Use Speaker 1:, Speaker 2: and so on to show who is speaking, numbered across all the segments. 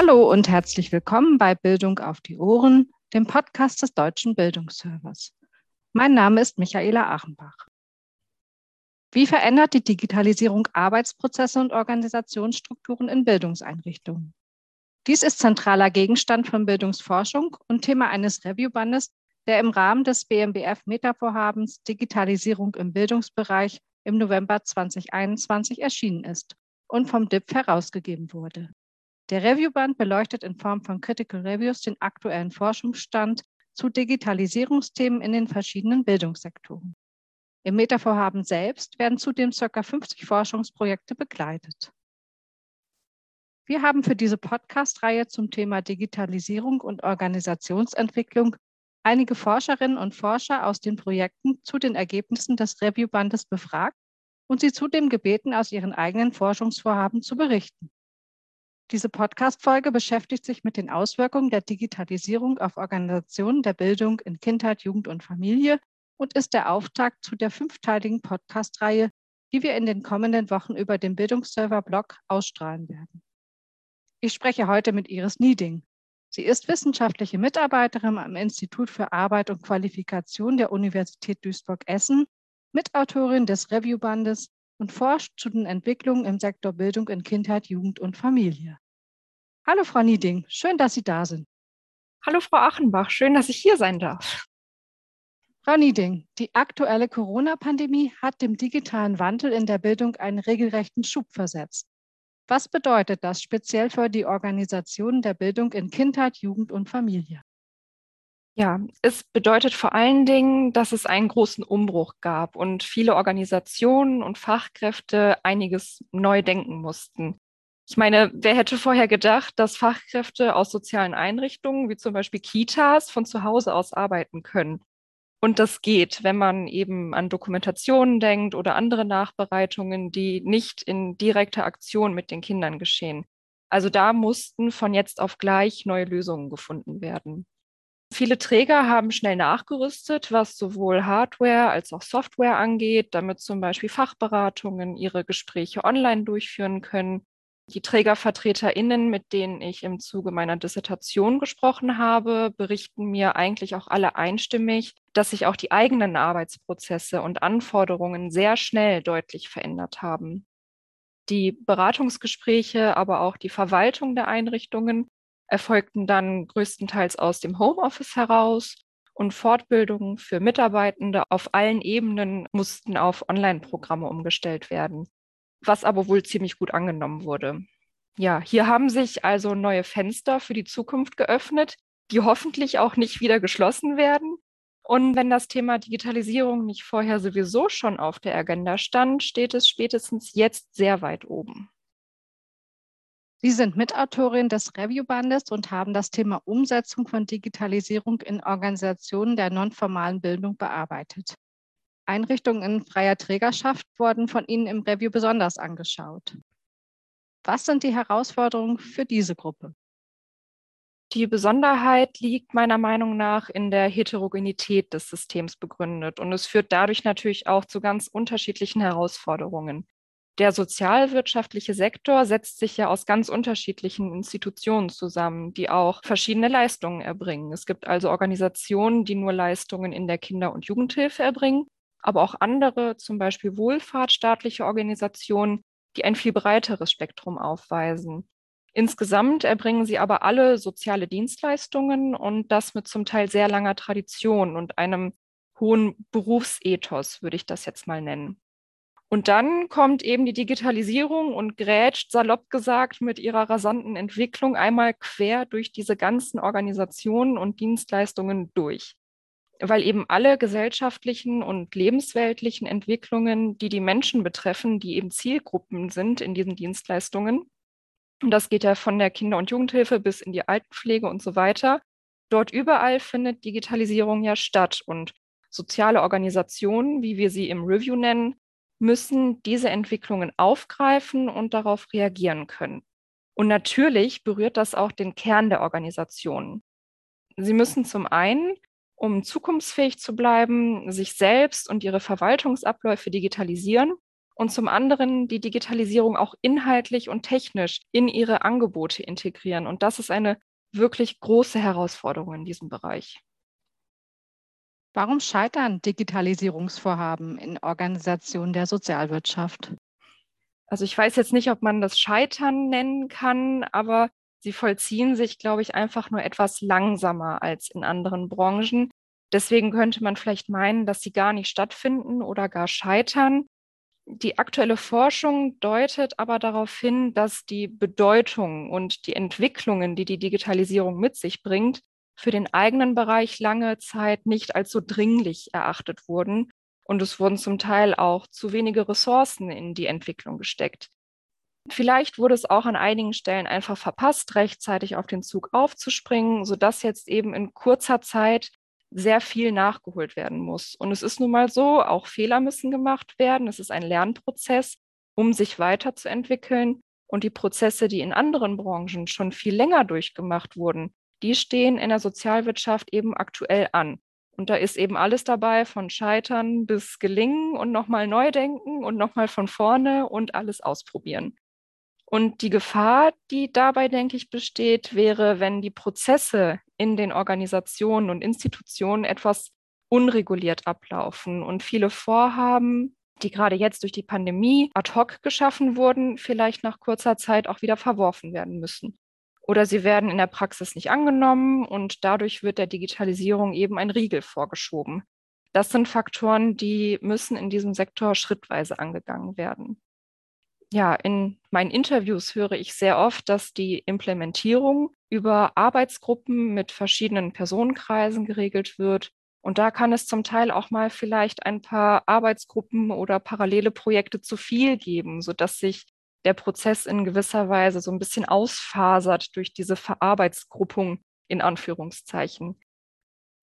Speaker 1: Hallo und herzlich willkommen bei Bildung auf die Ohren, dem Podcast des Deutschen Bildungsservers. Mein Name ist Michaela Achenbach. Wie verändert die Digitalisierung Arbeitsprozesse und Organisationsstrukturen in Bildungseinrichtungen? Dies ist zentraler Gegenstand von Bildungsforschung und Thema eines Reviewbandes, der im Rahmen des BMBF Metavorhabens Digitalisierung im Bildungsbereich im November 2021 erschienen ist und vom DIP herausgegeben wurde. Der Reviewband beleuchtet in Form von Critical Reviews den aktuellen Forschungsstand zu Digitalisierungsthemen in den verschiedenen Bildungssektoren. Im Metavorhaben selbst werden zudem ca. 50 Forschungsprojekte begleitet. Wir haben für diese Podcast-Reihe zum Thema Digitalisierung und Organisationsentwicklung einige Forscherinnen und Forscher aus den Projekten zu den Ergebnissen des Reviewbandes befragt und sie zudem gebeten, aus ihren eigenen Forschungsvorhaben zu berichten. Diese Podcast-Folge beschäftigt sich mit den Auswirkungen der Digitalisierung auf Organisationen der Bildung in Kindheit, Jugend und Familie und ist der Auftakt zu der fünfteiligen Podcast-Reihe, die wir in den kommenden Wochen über den Bildungsserver-Blog ausstrahlen werden. Ich spreche heute mit Iris Nieding. Sie ist wissenschaftliche Mitarbeiterin am Institut für Arbeit und Qualifikation der Universität Duisburg-Essen, Mitautorin des Reviewbandes und forscht zu den Entwicklungen im Sektor Bildung in Kindheit, Jugend und Familie. Hallo, Frau Nieding, schön, dass Sie da sind.
Speaker 2: Hallo, Frau Achenbach, schön, dass ich hier sein darf.
Speaker 1: Frau Nieding, die aktuelle Corona-Pandemie hat dem digitalen Wandel in der Bildung einen regelrechten Schub versetzt. Was bedeutet das speziell für die Organisation der Bildung in Kindheit, Jugend und Familie?
Speaker 2: Ja, es bedeutet vor allen Dingen, dass es einen großen Umbruch gab und viele Organisationen und Fachkräfte einiges neu denken mussten. Ich meine, wer hätte vorher gedacht, dass Fachkräfte aus sozialen Einrichtungen wie zum Beispiel Kitas von zu Hause aus arbeiten können? Und das geht, wenn man eben an Dokumentationen denkt oder andere Nachbereitungen, die nicht in direkter Aktion mit den Kindern geschehen. Also da mussten von jetzt auf gleich neue Lösungen gefunden werden. Viele Träger haben schnell nachgerüstet, was sowohl Hardware als auch Software angeht, damit zum Beispiel Fachberatungen ihre Gespräche online durchführen können die TrägervertreterInnen, mit denen ich im Zuge meiner Dissertation gesprochen habe, berichten mir eigentlich auch alle einstimmig, dass sich auch die eigenen Arbeitsprozesse und Anforderungen sehr schnell deutlich verändert haben. Die Beratungsgespräche, aber auch die Verwaltung der Einrichtungen erfolgten dann größtenteils aus dem Homeoffice heraus und Fortbildungen für Mitarbeitende auf allen Ebenen mussten auf Online-Programme umgestellt werden was aber wohl ziemlich gut angenommen wurde. Ja, hier haben sich also neue Fenster für die Zukunft geöffnet, die hoffentlich auch nicht wieder geschlossen werden. Und wenn das Thema Digitalisierung nicht vorher sowieso schon auf der Agenda stand, steht es spätestens jetzt sehr weit oben.
Speaker 1: Sie sind Mitautorin des Reviewbandes und haben das Thema Umsetzung von Digitalisierung in Organisationen der nonformalen Bildung bearbeitet. Einrichtungen in freier Trägerschaft wurden von Ihnen im Review besonders angeschaut. Was sind die Herausforderungen für diese Gruppe?
Speaker 2: Die Besonderheit liegt meiner Meinung nach in der Heterogenität des Systems begründet und es führt dadurch natürlich auch zu ganz unterschiedlichen Herausforderungen. Der sozialwirtschaftliche Sektor setzt sich ja aus ganz unterschiedlichen Institutionen zusammen, die auch verschiedene Leistungen erbringen. Es gibt also Organisationen, die nur Leistungen in der Kinder- und Jugendhilfe erbringen aber auch andere, zum Beispiel wohlfahrtsstaatliche Organisationen, die ein viel breiteres Spektrum aufweisen. Insgesamt erbringen sie aber alle soziale Dienstleistungen und das mit zum Teil sehr langer Tradition und einem hohen Berufsethos, würde ich das jetzt mal nennen. Und dann kommt eben die Digitalisierung und grätscht, salopp gesagt, mit ihrer rasanten Entwicklung einmal quer durch diese ganzen Organisationen und Dienstleistungen durch. Weil eben alle gesellschaftlichen und lebensweltlichen Entwicklungen, die die Menschen betreffen, die eben Zielgruppen sind in diesen Dienstleistungen, und das geht ja von der Kinder- und Jugendhilfe bis in die Altenpflege und so weiter, dort überall findet Digitalisierung ja statt. Und soziale Organisationen, wie wir sie im Review nennen, müssen diese Entwicklungen aufgreifen und darauf reagieren können. Und natürlich berührt das auch den Kern der Organisationen. Sie müssen zum einen um zukunftsfähig zu bleiben, sich selbst und ihre Verwaltungsabläufe digitalisieren und zum anderen die Digitalisierung auch inhaltlich und technisch in ihre Angebote integrieren. Und das ist eine wirklich große Herausforderung in diesem Bereich.
Speaker 1: Warum scheitern Digitalisierungsvorhaben in Organisationen der Sozialwirtschaft?
Speaker 2: Also ich weiß jetzt nicht, ob man das Scheitern nennen kann, aber sie vollziehen sich, glaube ich, einfach nur etwas langsamer als in anderen Branchen. Deswegen könnte man vielleicht meinen, dass sie gar nicht stattfinden oder gar scheitern. Die aktuelle Forschung deutet aber darauf hin, dass die Bedeutung und die Entwicklungen, die die Digitalisierung mit sich bringt, für den eigenen Bereich lange Zeit nicht als so dringlich erachtet wurden. Und es wurden zum Teil auch zu wenige Ressourcen in die Entwicklung gesteckt. Vielleicht wurde es auch an einigen Stellen einfach verpasst, rechtzeitig auf den Zug aufzuspringen, sodass jetzt eben in kurzer Zeit sehr viel nachgeholt werden muss. Und es ist nun mal so, auch Fehler müssen gemacht werden. Es ist ein Lernprozess, um sich weiterzuentwickeln. Und die Prozesse, die in anderen Branchen schon viel länger durchgemacht wurden, die stehen in der Sozialwirtschaft eben aktuell an. Und da ist eben alles dabei, von Scheitern bis Gelingen und nochmal neu denken und nochmal von vorne und alles ausprobieren. Und die Gefahr, die dabei, denke ich, besteht, wäre, wenn die Prozesse in den Organisationen und Institutionen etwas unreguliert ablaufen und viele Vorhaben, die gerade jetzt durch die Pandemie ad hoc geschaffen wurden, vielleicht nach kurzer Zeit auch wieder verworfen werden müssen. Oder sie werden in der Praxis nicht angenommen und dadurch wird der Digitalisierung eben ein Riegel vorgeschoben. Das sind Faktoren, die müssen in diesem Sektor schrittweise angegangen werden ja, in meinen Interviews höre ich sehr oft, dass die Implementierung über Arbeitsgruppen mit verschiedenen Personenkreisen geregelt wird. Und da kann es zum Teil auch mal vielleicht ein paar Arbeitsgruppen oder parallele Projekte zu viel geben, sodass sich der Prozess in gewisser Weise so ein bisschen ausfasert durch diese Verarbeitsgruppung in Anführungszeichen.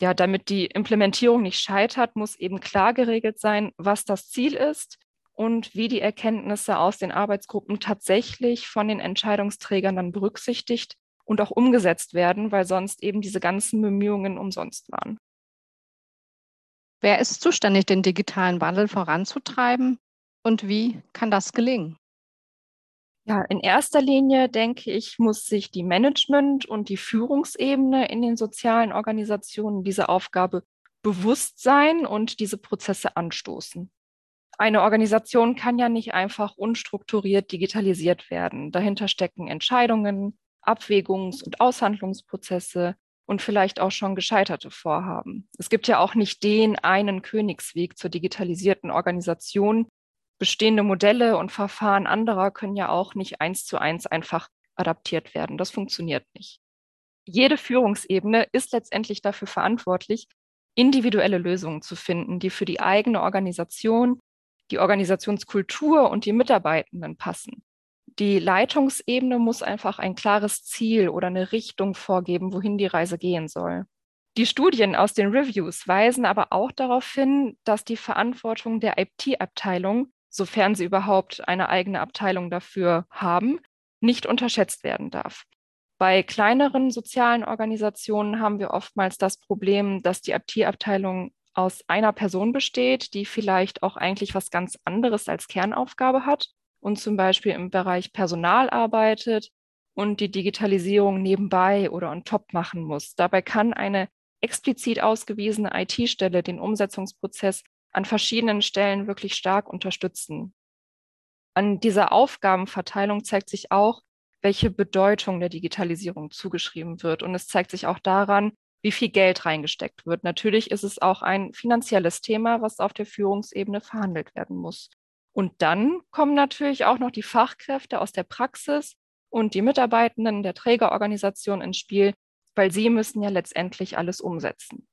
Speaker 2: Ja, damit die Implementierung nicht scheitert, muss eben klar geregelt sein, was das Ziel ist und wie die Erkenntnisse aus den Arbeitsgruppen tatsächlich von den Entscheidungsträgern dann berücksichtigt und auch umgesetzt werden, weil sonst eben diese ganzen Bemühungen umsonst waren.
Speaker 1: Wer ist zuständig, den digitalen Wandel voranzutreiben und wie kann das gelingen?
Speaker 2: Ja, in erster Linie denke ich, muss sich die Management- und die Führungsebene in den sozialen Organisationen diese Aufgabe bewusst sein und diese Prozesse anstoßen eine Organisation kann ja nicht einfach unstrukturiert digitalisiert werden. Dahinter stecken Entscheidungen, Abwägungs- und Aushandlungsprozesse und vielleicht auch schon gescheiterte Vorhaben. Es gibt ja auch nicht den einen Königsweg zur digitalisierten Organisation. Bestehende Modelle und Verfahren anderer können ja auch nicht eins zu eins einfach adaptiert werden. Das funktioniert nicht. Jede Führungsebene ist letztendlich dafür verantwortlich, individuelle Lösungen zu finden, die für die eigene Organisation die Organisationskultur und die Mitarbeitenden passen. Die Leitungsebene muss einfach ein klares Ziel oder eine Richtung vorgeben, wohin die Reise gehen soll. Die Studien aus den Reviews weisen aber auch darauf hin, dass die Verantwortung der IT-Abteilung, sofern sie überhaupt eine eigene Abteilung dafür haben, nicht unterschätzt werden darf. Bei kleineren sozialen Organisationen haben wir oftmals das Problem, dass die IT-Abteilung aus einer Person besteht, die vielleicht auch eigentlich was ganz anderes als Kernaufgabe hat und zum Beispiel im Bereich Personal arbeitet und die Digitalisierung nebenbei oder on top machen muss. Dabei kann eine explizit ausgewiesene IT-Stelle den Umsetzungsprozess an verschiedenen Stellen wirklich stark unterstützen. An dieser Aufgabenverteilung zeigt sich auch, welche Bedeutung der Digitalisierung zugeschrieben wird. Und es zeigt sich auch daran, wie viel Geld reingesteckt wird. Natürlich ist es auch ein finanzielles Thema, was auf der Führungsebene verhandelt werden muss. Und dann kommen natürlich auch noch die Fachkräfte aus der Praxis und die Mitarbeitenden der Trägerorganisation ins Spiel, weil sie müssen ja letztendlich alles umsetzen.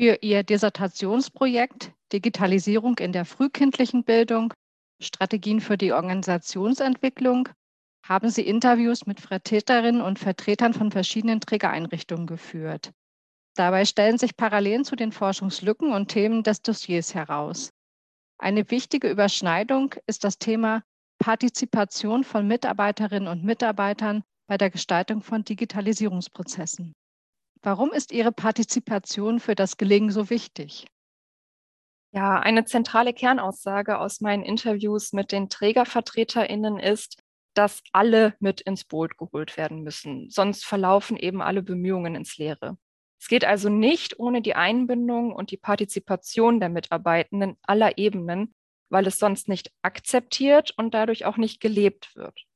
Speaker 1: Für Ihr Dissertationsprojekt Digitalisierung in der frühkindlichen Bildung, Strategien für die Organisationsentwicklung haben Sie Interviews mit Vertreterinnen und Vertretern von verschiedenen Trägereinrichtungen geführt. Dabei stellen sich Parallelen zu den Forschungslücken und Themen des Dossiers heraus. Eine wichtige Überschneidung ist das Thema Partizipation von Mitarbeiterinnen und Mitarbeitern bei der Gestaltung von Digitalisierungsprozessen. Warum ist Ihre Partizipation für das Gelingen so wichtig?
Speaker 2: Ja, eine zentrale Kernaussage aus meinen Interviews mit den Trägervertreterinnen ist, dass alle mit ins Boot geholt werden müssen. Sonst verlaufen eben alle Bemühungen ins Leere. Es geht also nicht ohne die Einbindung und die Partizipation der Mitarbeitenden aller Ebenen, weil es sonst nicht akzeptiert und dadurch auch nicht gelebt wird.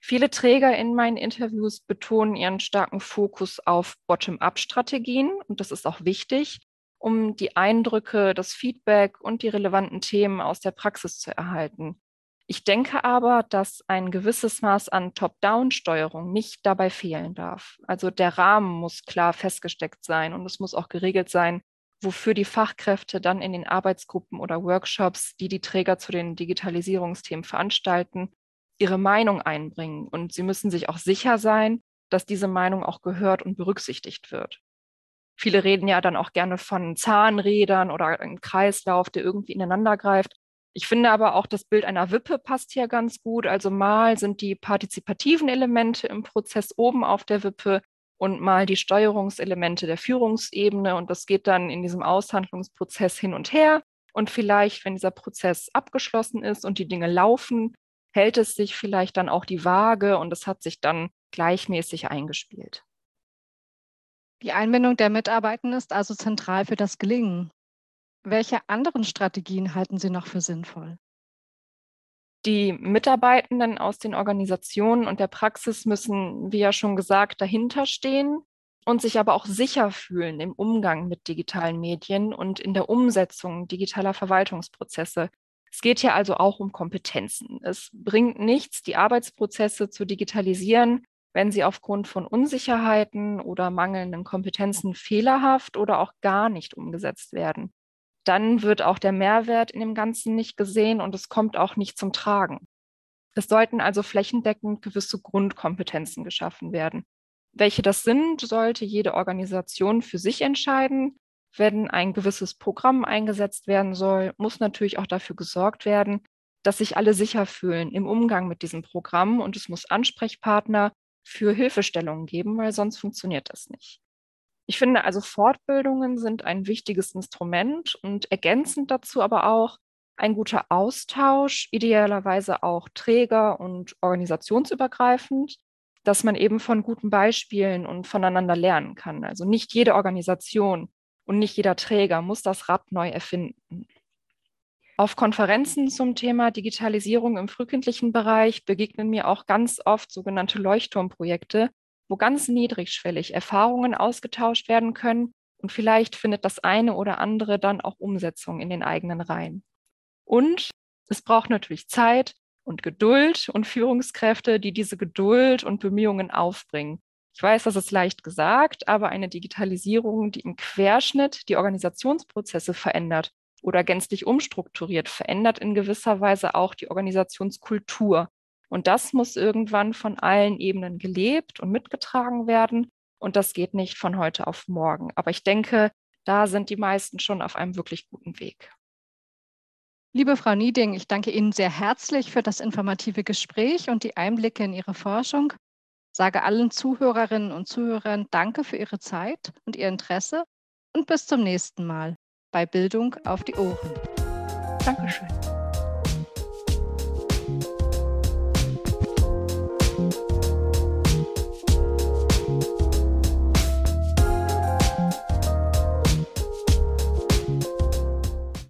Speaker 2: Viele Träger in meinen Interviews betonen ihren starken Fokus auf Bottom-up-Strategien und das ist auch wichtig, um die Eindrücke, das Feedback und die relevanten Themen aus der Praxis zu erhalten. Ich denke aber, dass ein gewisses Maß an Top-Down-Steuerung nicht dabei fehlen darf. Also der Rahmen muss klar festgesteckt sein und es muss auch geregelt sein, wofür die Fachkräfte dann in den Arbeitsgruppen oder Workshops, die die Träger zu den Digitalisierungsthemen veranstalten, ihre Meinung einbringen. Und sie müssen sich auch sicher sein, dass diese Meinung auch gehört und berücksichtigt wird. Viele reden ja dann auch gerne von Zahnrädern oder einem Kreislauf, der irgendwie ineinander greift. Ich finde aber auch das Bild einer Wippe passt hier ganz gut. Also mal sind die partizipativen Elemente im Prozess oben auf der Wippe und mal die Steuerungselemente der Führungsebene. Und das geht dann in diesem Aushandlungsprozess hin und her. Und vielleicht, wenn dieser Prozess abgeschlossen ist und die Dinge laufen, hält es sich vielleicht dann auch die Waage und es hat sich dann gleichmäßig eingespielt.
Speaker 1: Die Einbindung der Mitarbeitenden ist also zentral für das Gelingen. Welche anderen Strategien halten Sie noch für sinnvoll?
Speaker 2: Die Mitarbeitenden aus den Organisationen und der Praxis müssen, wie ja schon gesagt, dahinter stehen und sich aber auch sicher fühlen im Umgang mit digitalen Medien und in der Umsetzung digitaler Verwaltungsprozesse. Es geht hier also auch um Kompetenzen. Es bringt nichts, die Arbeitsprozesse zu digitalisieren, wenn sie aufgrund von Unsicherheiten oder mangelnden Kompetenzen fehlerhaft oder auch gar nicht umgesetzt werden. Dann wird auch der Mehrwert in dem Ganzen nicht gesehen und es kommt auch nicht zum Tragen. Es sollten also flächendeckend gewisse Grundkompetenzen geschaffen werden. Welche das sind, sollte jede Organisation für sich entscheiden. Wenn ein gewisses Programm eingesetzt werden soll, muss natürlich auch dafür gesorgt werden, dass sich alle sicher fühlen im Umgang mit diesem Programm und es muss Ansprechpartner für Hilfestellungen geben, weil sonst funktioniert das nicht. Ich finde also Fortbildungen sind ein wichtiges Instrument und ergänzend dazu aber auch ein guter Austausch, idealerweise auch träger- und organisationsübergreifend, dass man eben von guten Beispielen und voneinander lernen kann. Also nicht jede Organisation und nicht jeder Träger muss das Rad neu erfinden. Auf Konferenzen zum Thema Digitalisierung im frühkindlichen Bereich begegnen mir auch ganz oft sogenannte Leuchtturmprojekte, wo ganz niedrigschwellig Erfahrungen ausgetauscht werden können und vielleicht findet das eine oder andere dann auch Umsetzung in den eigenen Reihen. Und es braucht natürlich Zeit und Geduld und Führungskräfte, die diese Geduld und Bemühungen aufbringen. Ich weiß, das ist leicht gesagt, aber eine Digitalisierung, die im Querschnitt die Organisationsprozesse verändert oder gänzlich umstrukturiert, verändert in gewisser Weise auch die Organisationskultur. Und das muss irgendwann von allen Ebenen gelebt und mitgetragen werden. Und das geht nicht von heute auf morgen. Aber ich denke, da sind die meisten schon auf einem wirklich guten Weg.
Speaker 1: Liebe Frau Nieding, ich danke Ihnen sehr herzlich für das informative Gespräch und die Einblicke in Ihre Forschung. Sage allen Zuhörerinnen und Zuhörern Danke für Ihre Zeit und Ihr Interesse und bis zum nächsten Mal bei Bildung auf die Ohren.
Speaker 2: Dankeschön.